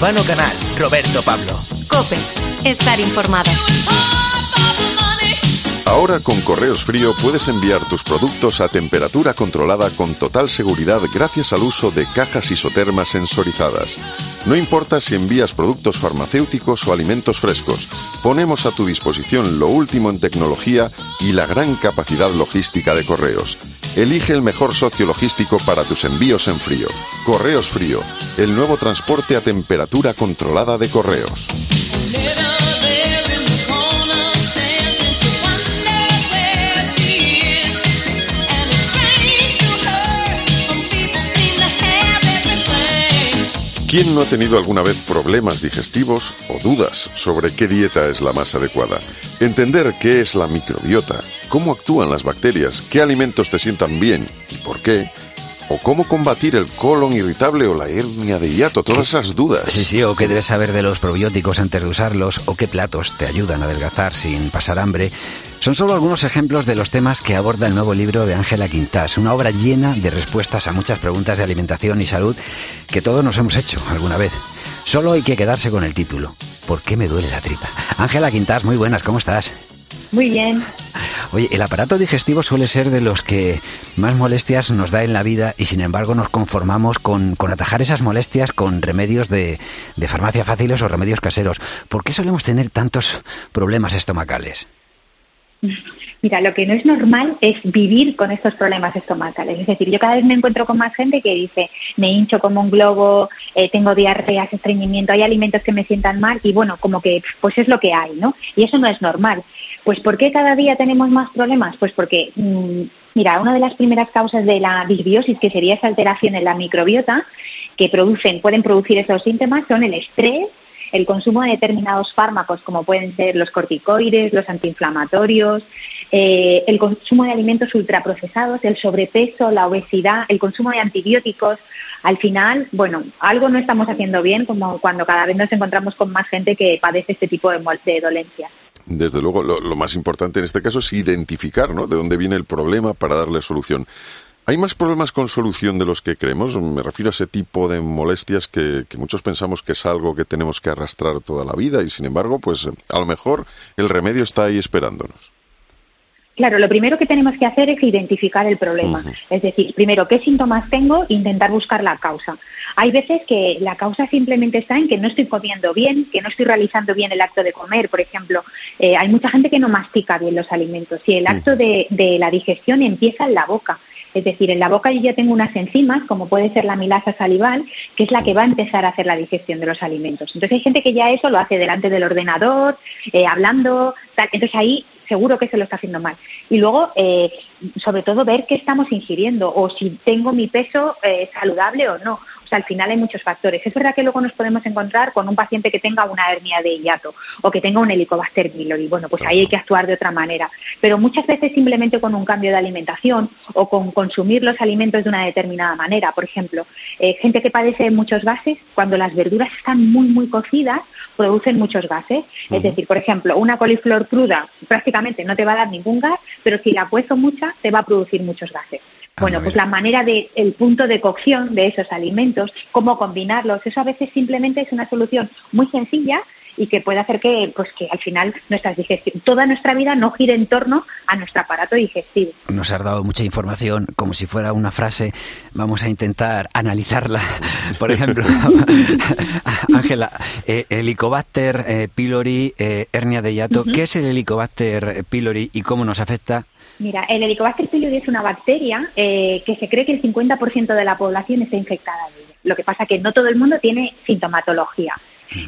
Urbano Canal, Roberto Pablo. Cope, estar informado. Ahora con Correos Frío puedes enviar tus productos a temperatura controlada con total seguridad gracias al uso de cajas isotermas sensorizadas. No importa si envías productos farmacéuticos o alimentos frescos, ponemos a tu disposición lo último en tecnología y la gran capacidad logística de correos. Elige el mejor socio logístico para tus envíos en frío. Correos Frío, el nuevo transporte a temperatura controlada de correos. ¿Quién no ha tenido alguna vez problemas digestivos o dudas sobre qué dieta es la más adecuada? Entender qué es la microbiota, cómo actúan las bacterias, qué alimentos te sientan bien y por qué, o cómo combatir el colon irritable o la hernia de hiato, todas esas dudas. Sí, sí, o qué debes saber de los probióticos antes de usarlos, o qué platos te ayudan a adelgazar sin pasar hambre. Son solo algunos ejemplos de los temas que aborda el nuevo libro de Ángela Quintás, una obra llena de respuestas a muchas preguntas de alimentación y salud que todos nos hemos hecho alguna vez. Solo hay que quedarse con el título. ¿Por qué me duele la tripa? Ángela Quintás, muy buenas, ¿cómo estás? Muy bien. Oye, el aparato digestivo suele ser de los que más molestias nos da en la vida y sin embargo nos conformamos con, atajar esas molestias con remedios de, de farmacia fáciles o remedios caseros. ¿Por qué solemos tener tantos problemas estomacales? Mira, lo que no es normal es vivir con estos problemas estomacales. Es decir, yo cada vez me encuentro con más gente que dice, me hincho como un globo, eh, tengo diarreas, estreñimiento, hay alimentos que me sientan mal y bueno, como que pues es lo que hay, ¿no? Y eso no es normal. Pues ¿por qué cada día tenemos más problemas? Pues porque, mm, mira, una de las primeras causas de la disbiosis, que sería esa alteración en la microbiota, que producen, pueden producir esos síntomas, son el estrés, el consumo de determinados fármacos, como pueden ser los corticoides, los antiinflamatorios, eh, el consumo de alimentos ultraprocesados, el sobrepeso, la obesidad, el consumo de antibióticos. Al final, bueno, algo no estamos haciendo bien, como cuando cada vez nos encontramos con más gente que padece este tipo de, de dolencias. Desde luego, lo, lo, más importante en este caso es identificar ¿no? de dónde viene el problema para darle solución. ¿Hay más problemas con solución de los que creemos? Me refiero a ese tipo de molestias que, muchos pensamos que es algo que tenemos que arrastrar toda la vida y sin embargo, pues a lo mejor el remedio está ahí esperándonos. Claro, lo primero que tenemos que hacer es identificar el problema. Es decir, primero, ¿qué síntomas tengo? Intentar buscar la causa. Hay veces que la causa simplemente está en que no estoy comiendo bien, que no estoy realizando bien el acto de comer. Por ejemplo, eh, hay mucha gente que no mastica bien los alimentos y el acto de, de la digestión empieza en la boca. Es decir, en la boca yo ya tengo unas enzimas, como puede ser la milasa salival, que es la que va a empezar a hacer la digestión de los alimentos. Entonces hay gente que ya eso lo hace delante del ordenador, eh, hablando, tal. Entonces ahí seguro que se lo está haciendo mal. Y luego, eh, sobre todo, ver qué estamos ingiriendo o si tengo mi peso eh, saludable o no al final hay muchos factores. Es verdad que luego nos podemos encontrar con un paciente que tenga una hernia de hiato o que tenga un helicobacter pylori. Bueno, pues ahí hay que actuar de otra manera. Pero muchas veces simplemente con un cambio de alimentación o con consumir los alimentos de una determinada manera. Por ejemplo, eh, gente que padece muchos gases, cuando las verduras están muy, muy cocidas, producen muchos gases. Es decir, por ejemplo, una coliflor cruda prácticamente no te va a dar ningún gas, pero si la cuezo mucha, te va a producir muchos gases. Bueno, pues la manera de, el punto de cocción de esos alimentos, cómo combinarlos, eso a veces simplemente es una solución muy sencilla y que puede hacer que, pues que al final nuestra digestión, toda nuestra vida no gire en torno a nuestro aparato digestivo. Nos has dado mucha información, como si fuera una frase. Vamos a intentar analizarla. Por ejemplo, Ángela, eh, Helicobacter eh, pylori, eh, hernia de hiato. ¿Qué es el Helicobacter pylori y cómo nos afecta? Mira, el Helicobacter pylori es una bacteria eh, que se cree que el 50% de la población está infectada de ella. Lo que pasa es que no todo el mundo tiene sintomatología.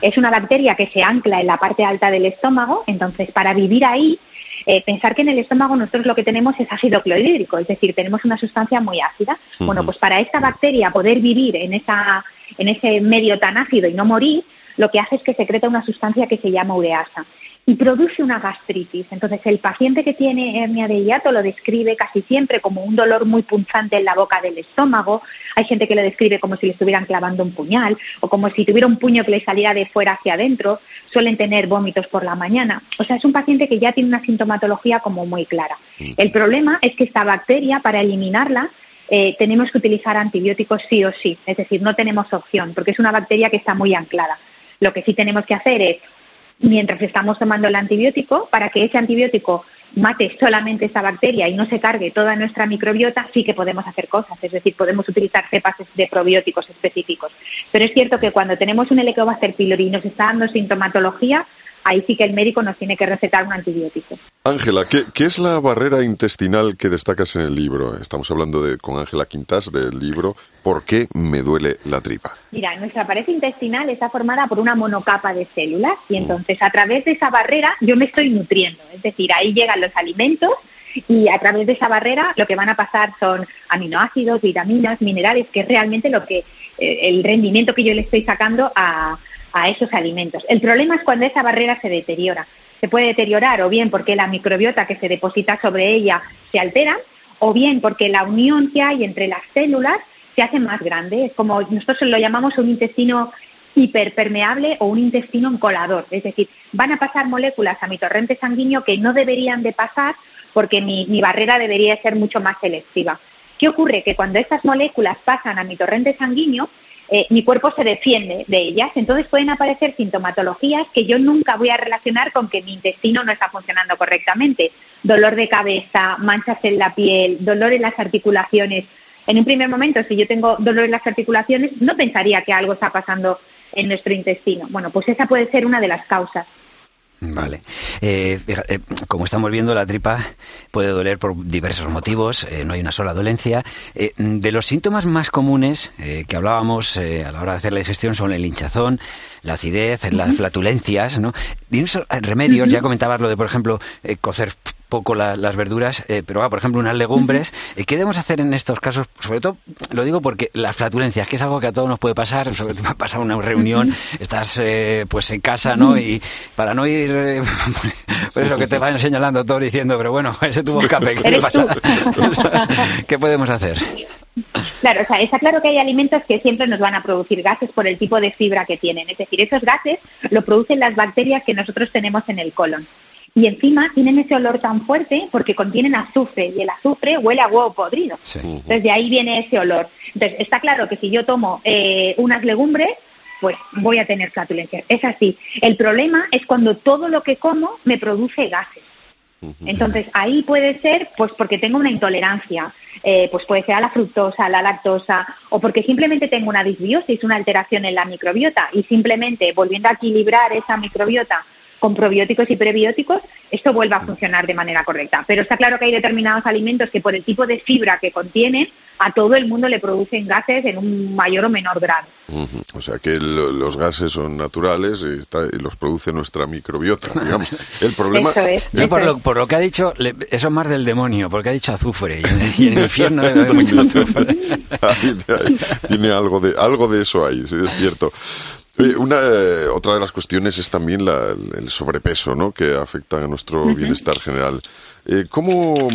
Es una bacteria que se ancla en la parte alta del estómago, entonces para vivir ahí, eh, pensar que en el estómago nosotros lo que tenemos es ácido clorhídrico, es decir, tenemos una sustancia muy ácida. Bueno, pues para esta bacteria poder vivir en, esa, en ese medio tan ácido y no morir, lo que hace es que secreta una sustancia que se llama ureasa y produce una gastritis. Entonces, el paciente que tiene hernia de hiato lo describe casi siempre como un dolor muy punzante en la boca del estómago. Hay gente que lo describe como si le estuvieran clavando un puñal o como si tuviera un puño que le saliera de fuera hacia adentro. Suelen tener vómitos por la mañana. O sea, es un paciente que ya tiene una sintomatología como muy clara. El problema es que esta bacteria, para eliminarla, eh, tenemos que utilizar antibióticos sí o sí, es decir, no tenemos opción, porque es una bacteria que está muy anclada. Lo que sí tenemos que hacer es, mientras estamos tomando el antibiótico, para que ese antibiótico mate solamente esa bacteria y no se cargue toda nuestra microbiota, sí que podemos hacer cosas, es decir, podemos utilizar cepas de probióticos específicos. Pero es cierto que cuando tenemos un Helicobacter pylori y nos está dando sintomatología, ahí sí que el médico nos tiene que recetar un antibiótico. Ángela, ¿qué, es la barrera intestinal que destacas en el libro? Estamos hablando de, con Ángela Quintas del libro ¿Por qué me duele la tripa? Mira, nuestra pared intestinal está formada por una monocapa de células y entonces a través de esa barrera yo me estoy nutriendo, es decir, ahí llegan los alimentos y a través de esa barrera lo que van a pasar son aminoácidos, vitaminas, minerales, que es realmente lo que eh, el rendimiento que yo le estoy sacando a, a esos alimentos. El problema es cuando esa barrera se deteriora. Se puede deteriorar o bien porque la microbiota que se deposita sobre ella se altera o bien porque la unión que hay entre las células se hace más grande. Es como nosotros lo llamamos un intestino hiperpermeable o un intestino encolador. Es decir, van a pasar moléculas a mi torrente sanguíneo que no deberían de pasar porque mi, mi barrera debería ser mucho más selectiva. ¿Qué ocurre? Que cuando estas moléculas pasan a mi torrente sanguíneo, eh, mi cuerpo se defiende de ellas. Entonces pueden aparecer sintomatologías que yo nunca voy a relacionar con que mi intestino no está funcionando correctamente. Dolor de cabeza, manchas en la piel, dolor en las articulaciones. En un primer momento, si yo tengo dolor en las articulaciones, no pensaría que algo está pasando en nuestro intestino. Bueno, pues esa puede ser una de las causas. Vale. Eh, eh, como estamos viendo, la tripa puede doler por diversos motivos, eh, no hay una sola dolencia. de los síntomas más comunes que hablábamos a la hora de hacer la digestión son el hinchazón, la acidez, las flatulencias, ¿no? Y remedios, ya comentabas lo de, por ejemplo, cocer poco las verduras, eh, pero por ejemplo unas legumbres. Eh, ¿Qué debemos hacer en estos casos? Sobre todo, lo digo porque las flatulencias, que es algo que a todos nos puede pasar, sobre todo pasar una reunión, estás eh, pues en casa, ¿no? Y para no ir, por eso que te vayan señalando todos diciendo, pero bueno, ese tuvo escape, ¿qué pasa? ¿Qué podemos hacer? Claro, o sea, está claro que hay alimentos que siempre nos van a producir gases por el tipo de fibra que tienen. Es decir, esos gases lo producen las bacterias que nosotros tenemos en el colon. Y encima tienen ese olor tan fuerte porque contienen azufre y el azufre huele a huevo podrido. Entonces de ahí viene ese olor. Entonces está claro que si yo tomo eh, unas legumbres, pues voy a tener flatulencia. Es así. El problema es cuando todo lo que como me produce gases. Entonces ahí puede ser, pues porque tengo una intolerancia, eh, pues puede ser a la fructosa, a la lactosa, o porque simplemente tengo una disbiosis, una alteración en la microbiota y simplemente volviendo a equilibrar esa microbiota con probióticos y prebióticos, esto vuelva a funcionar de manera correcta. Pero está claro que hay determinados alimentos que por el tipo de fibra que contienen, a todo el mundo le producen gases en un mayor o menor grado. O sea que los gases son naturales y, los produce nuestra microbiota, digamos. El problema... Yo por lo, por lo, que ha dicho, eso es más del demonio, porque ha dicho azufre y en, el infierno debe haber mucho azufre. tiene algo de, algo de eso ahí, sí, es cierto. Una, eh, otra de las cuestiones es también el sobrepeso, ¿no? que afecta a nuestro bienestar general. Eh, ¿Cómo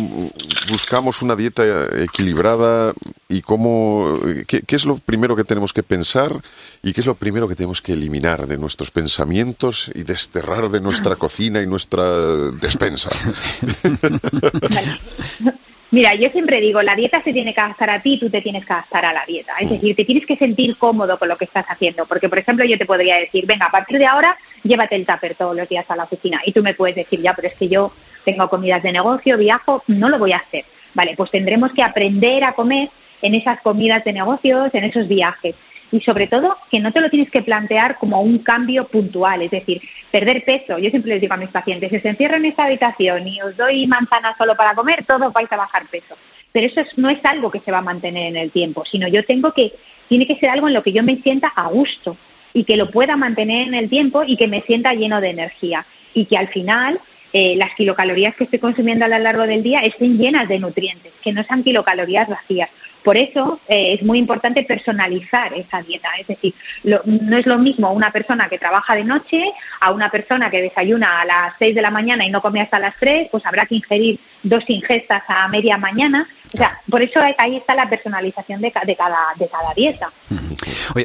buscamos una dieta equilibrada y cómo, qué, es lo primero que tenemos que pensar y qué es lo primero que tenemos que eliminar de nuestros pensamientos y desterrar de nuestra cocina y nuestra despensa? Mira, yo siempre digo, la dieta se tiene que adaptar a ti, tú te tienes que adaptar a la dieta. Es decir, te tienes que sentir cómodo con lo que estás haciendo. Porque, por ejemplo, yo te podría decir, venga, a partir de ahora, llévate el tupper todos los días a la oficina. Y tú me puedes decir, ya, pero es que yo tengo comidas de negocio, viajo, no lo voy a hacer. Vale, pues tendremos que aprender a comer en esas comidas de negocios, en esos viajes y sobre todo que no te lo tienes que plantear como un cambio puntual, es decir, perder peso. Yo siempre les digo a mis pacientes, si se encierran en esta habitación y os doy manzana solo para comer, todos vais a bajar peso. Pero eso no es algo que se va a mantener en el tiempo, sino yo tengo que, tiene que ser algo en lo que yo me sienta a gusto y que lo pueda mantener en el tiempo y que me sienta lleno de energía y que al final eh, las kilocalorías que estoy consumiendo a lo largo del día estén llenas de nutrientes, que no sean kilocalorías vacías. Por eso eh, es muy importante personalizar esa dieta. Es decir, no es lo mismo una persona que trabaja de noche a una persona que desayuna a las 6 de la mañana y no come hasta las 3, pues habrá que ingerir dos ingestas a media mañana. O sea, por eso ahí está la personalización de, cada, de cada dieta.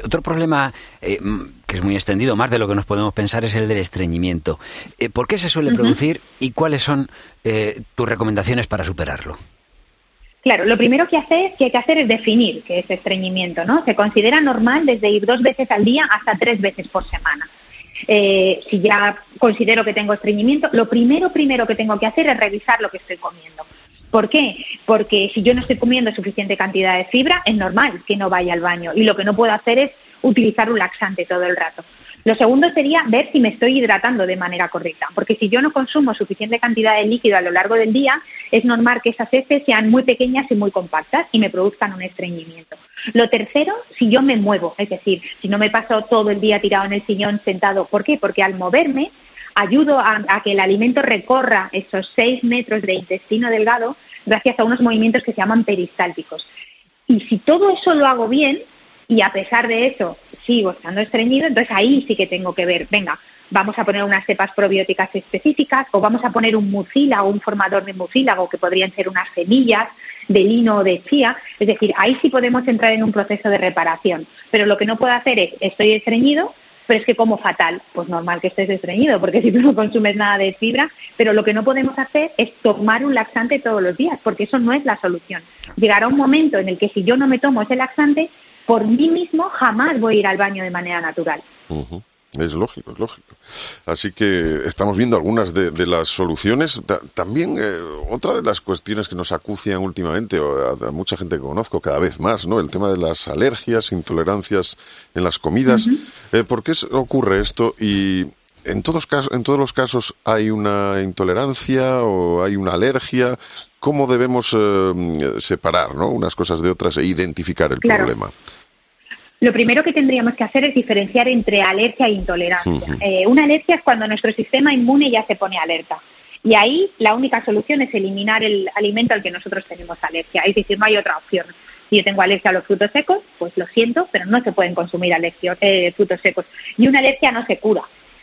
Otro problema eh, que es muy extendido, más de lo que nos podemos pensar, es el del estreñimiento. Eh, ¿Por qué se suele producir y cuáles son tus recomendaciones para superarlo? Claro, lo primero que, hace, que hay que hacer es definir qué es estreñimiento, ¿no? Se considera normal desde ir dos veces al día hasta tres veces por semana. Eh, si ya considero que tengo estreñimiento, lo primero, primero que tengo que hacer es revisar lo que estoy comiendo. ¿Por qué? Porque si yo no estoy comiendo suficiente cantidad de fibra, es normal que no vaya al baño. Y lo que no puedo hacer es utilizar un laxante todo el rato. Lo segundo sería ver si me estoy hidratando de manera correcta, porque si yo no consumo suficiente cantidad de líquido a lo largo del día, es normal que esas heces sean muy pequeñas y muy compactas y me produzcan un estreñimiento. Lo tercero, si yo me muevo, es decir, si no me paso todo el día tirado en el sillón sentado, ¿por qué? Porque al moverme ayudo a, a que el alimento recorra esos seis metros de intestino delgado gracias a unos movimientos que se llaman peristálticos. Y si todo eso lo hago bien, y a pesar de eso sigo estando estreñido, entonces ahí sí que tengo que ver, venga, vamos a poner unas cepas probióticas específicas o vamos a poner un mucílago, un formador de mucílago, que podrían ser unas semillas de lino o de chía. Es decir, ahí sí podemos entrar en un proceso de reparación. Pero lo que no puedo hacer es, estoy estreñido, pero es que como fatal, pues normal que estés estreñido, porque si tú no consumes nada de fibra, pero lo que no podemos hacer es tomar un laxante todos los días, porque eso no es la solución. Llegará un momento en el que si yo no me tomo ese laxante, por mí mismo jamás voy a ir al baño de manera natural. Es lógico, es lógico. Así que estamos viendo algunas de, las soluciones. también eh, otra de las cuestiones que nos acucian últimamente, a, mucha gente que conozco cada vez más, ¿no? El tema de las alergias, intolerancias en las comidas. Eh, ¿Por qué ocurre esto? Y en todos, en todos los casos hay una intolerancia o hay una alergia. ¿Cómo debemos eh, separar ¿no? unas cosas de otras e identificar el problema? Lo primero que tendríamos que hacer es diferenciar entre alergia e intolerancia. Eh, una alergia es cuando nuestro sistema inmune ya se pone alerta. Y ahí la única solución es eliminar el alimento al que nosotros tenemos alergia. Es decir, no hay otra opción. Si yo tengo alergia a los frutos secos, pues lo siento, pero no se pueden consumir eh, frutos secos. Y una alergia no se cura.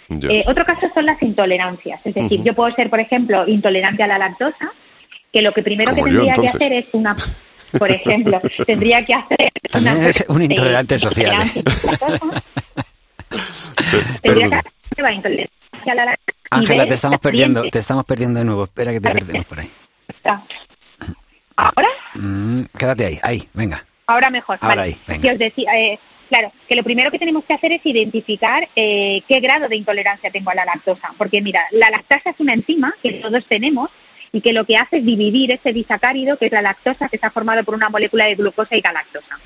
Eh, otro caso son las intolerancias. Es decir, yo puedo ser, por ejemplo, intolerante a la lactosa, que lo que primero que tendría que hacer es una por ejemplo, tendría que hacer una es un intolerante social. tendría que hacer intolerancia a la Ángela, te estamos perdiendo, te estamos perdiendo de nuevo. Espera que te perdemos por ahí. ¿Ahora? Mm, quédate ahí, ahí, venga. Ahora mejor. Ahora ahí, venga. os decía, eh, claro, que lo primero que tenemos que hacer es identificar eh, qué grado de intolerancia tengo a la lactosa. Porque mira, la lactosa es una enzima que todos tenemos y que lo que hace es dividir ese disacárido, que es la lactosa, que está formado por una molécula de glucosa y galactosa.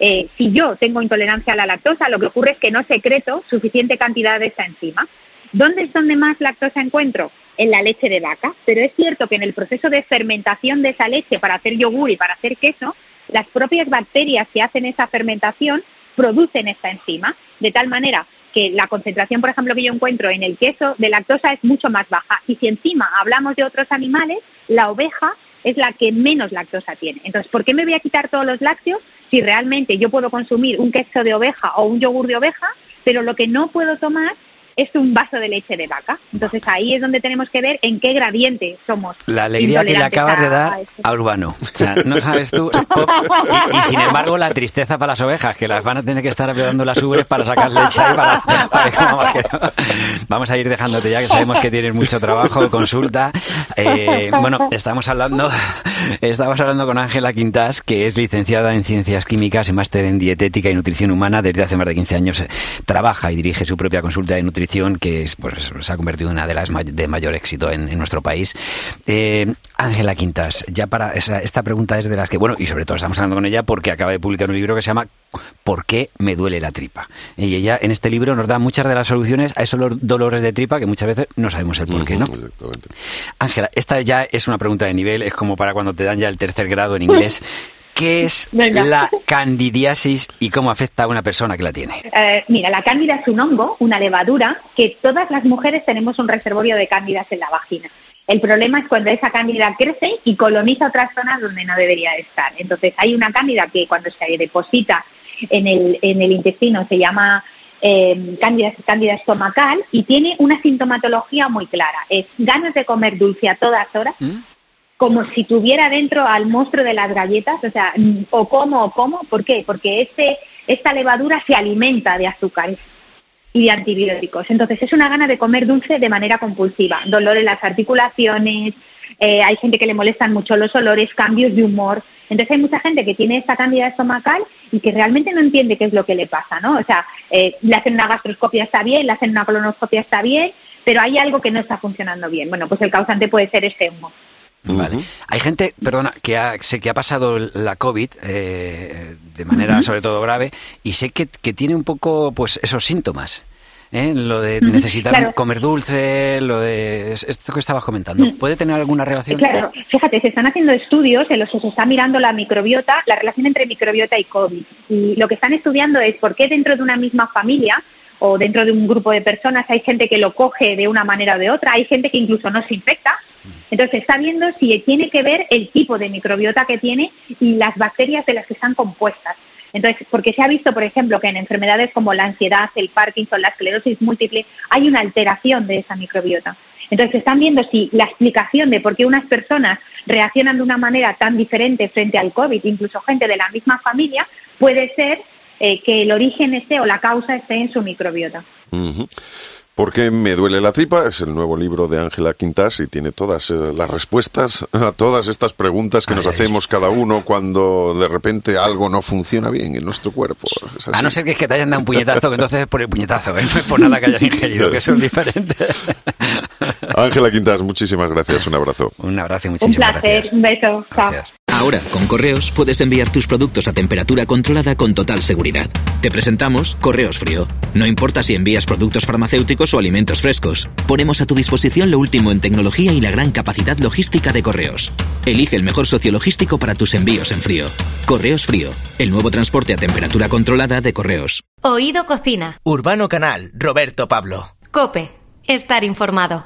Eh, si yo tengo intolerancia a la lactosa, lo que ocurre es que no secreto suficiente cantidad de esta enzima. ¿Dónde es donde más lactosa encuentro? En la leche de vaca. Pero es cierto que en el proceso de fermentación de esa leche para hacer yogur y para hacer queso, las propias bacterias que hacen esa fermentación producen esta enzima, de tal manera que la concentración, por ejemplo, que yo encuentro en el queso de lactosa es mucho más baja. Y si encima hablamos de otros animales, la oveja es la que menos lactosa tiene. Entonces, ¿por qué me voy a quitar todos los lácteos si realmente yo puedo consumir un queso de oveja o un yogur de oveja, pero lo que no puedo tomar es un vaso de leche de vaca. Entonces ahí es donde tenemos que ver en qué gradiente somos. La alegría que le acabas de dar a, Urbano. O sea, no sabes tú. Y, sin embargo, la tristeza para las ovejas, que las van a tener que estar apretando las ubres para sacar leche ahí para, ver cómo va Vamos a ir dejándote ya, que sabemos que tienes mucho trabajo, consulta. Eh, bueno, estamos hablando, estamos hablando con Ángela Quintas, que es licenciada en Ciencias Químicas y máster en Dietética y Nutrición Humana. Desde hace más de 15 años trabaja y dirige su propia consulta de nutrición que pues, se ha convertido en una de las de mayor éxito en, nuestro país. Eh, Ángela Quintas, ya para esta pregunta es de las que, bueno, y sobre todo estamos hablando con ella porque acaba de publicar un libro que se llama ¿Por qué me duele la tripa? Y ella en este libro nos da muchas de las soluciones a esos dolores de tripa que muchas veces no sabemos el por qué, ¿no? Ángela, esta ya es una pregunta de nivel, es como para cuando te dan ya el tercer grado en inglés. ¿Qué es la candidiasis y cómo afecta a una persona que la tiene? Eh, mira, la cándida es un hongo, una levadura, que todas las mujeres tenemos un reservorio de cándidas en la vagina. El problema es cuando esa cándida crece y coloniza otras zonas donde no debería estar. Entonces, hay una cándida que cuando se deposita en el, en el intestino se llama eh, cándida, cándida estomacal y tiene una sintomatología muy clara. Es ganas de comer dulce a todas horas, ¿Mm? Como si tuviera dentro al monstruo de las galletas, o sea, mm, o como o como, ¿por qué? Porque este, esta levadura se alimenta de azúcares y de antibióticos. Entonces es una gana de comer dulce de manera compulsiva, dolor en las articulaciones, eh, hay gente que le molestan mucho los olores, cambios de humor. Entonces hay mucha gente que tiene esta candida estomacal y que realmente no entiende qué es lo que le pasa, ¿no? O sea, eh, le hacen una gastroscopia está bien, le hacen una colonoscopia está bien, pero hay algo que no está funcionando bien. Bueno, pues el causante puede ser este humo. Vale. Hay gente, perdona, que sé que ha pasado la COVID eh, de manera sobre todo grave y sé que, que tiene un poco pues esos síntomas. ¿eh? Lo de necesitar comer dulce, lo de esto que estabas comentando. Mm. ¿Puede tener alguna relación? Claro, fíjate, se están haciendo estudios en los que se está mirando la microbiota, la relación entre microbiota y COVID. Y lo que están estudiando es por qué dentro de una misma familia o dentro de un grupo de personas hay gente que lo coge de una manera o de otra, hay gente que incluso no se infecta. Entonces está viendo si tiene que ver el tipo de microbiota que tiene y las bacterias de las que están compuestas. Entonces, porque se ha visto, por ejemplo, que en enfermedades como la ansiedad, el Parkinson, la esclerosis múltiple, hay una alteración de esa microbiota. Entonces, están viendo si la explicación de por qué unas personas reaccionan de una manera tan diferente frente al COVID, incluso gente de la misma familia, puede ser eh, que el origen esté o la causa esté en su microbiota. Porque me duele la tripa es el nuevo libro de Ángela Quintas y tiene todas eh, las respuestas a todas estas preguntas que nos hacemos cada uno cuando de repente algo no funciona bien en nuestro cuerpo. A no ser que, es que te hayan dado un puñetazo, que entonces es por el puñetazo, ¿eh? no es por nada que hayas ingerido, que eso es diferente. Ángela Quintas, muchísimas gracias, un abrazo. Un abrazo y muchísimas gracias. Un placer, un beso. Gracias. Ahora, con Correos, puedes enviar tus productos a temperatura controlada con total seguridad. Te presentamos Correos Frío. No importa si envías productos farmacéuticos o alimentos frescos, ponemos a tu disposición lo último en tecnología y la gran capacidad logística de Correos. Elige el mejor socio logístico para tus envíos en frío. Correos Frío, el nuevo transporte a temperatura controlada de Correos. Oído Cocina. Urbano Canal, Roberto Pablo. Cope, estar informado.